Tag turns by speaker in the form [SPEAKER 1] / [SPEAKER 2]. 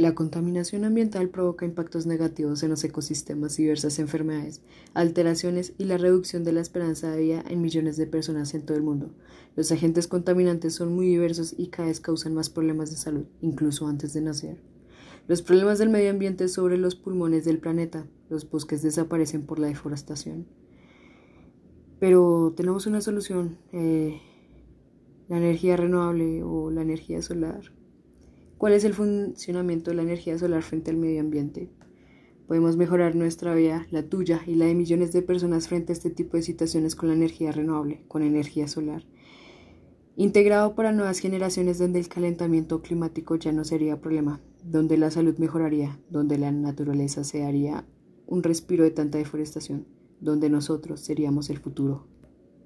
[SPEAKER 1] La contaminación ambiental provoca impactos negativos en los ecosistemas y diversas enfermedades, alteraciones y la reducción de la esperanza de vida en millones de personas en todo el mundo. Los agentes contaminantes son muy diversos y cada vez causan más problemas de salud, incluso antes de nacer. Los problemas del medio ambiente sobre los pulmones del planeta. Los bosques desaparecen por la deforestación. Pero tenemos una solución, eh, la energía renovable o la energía solar. ¿Cuál es el funcionamiento de la energía solar frente al medio ambiente? Podemos mejorar nuestra vida, la tuya y la de millones de personas frente a este tipo de situaciones con la energía renovable, con energía solar. Integrado para nuevas generaciones donde el calentamiento climático ya no sería problema, donde la salud mejoraría, donde la naturaleza se haría un respiro de tanta deforestación, donde nosotros seríamos el futuro.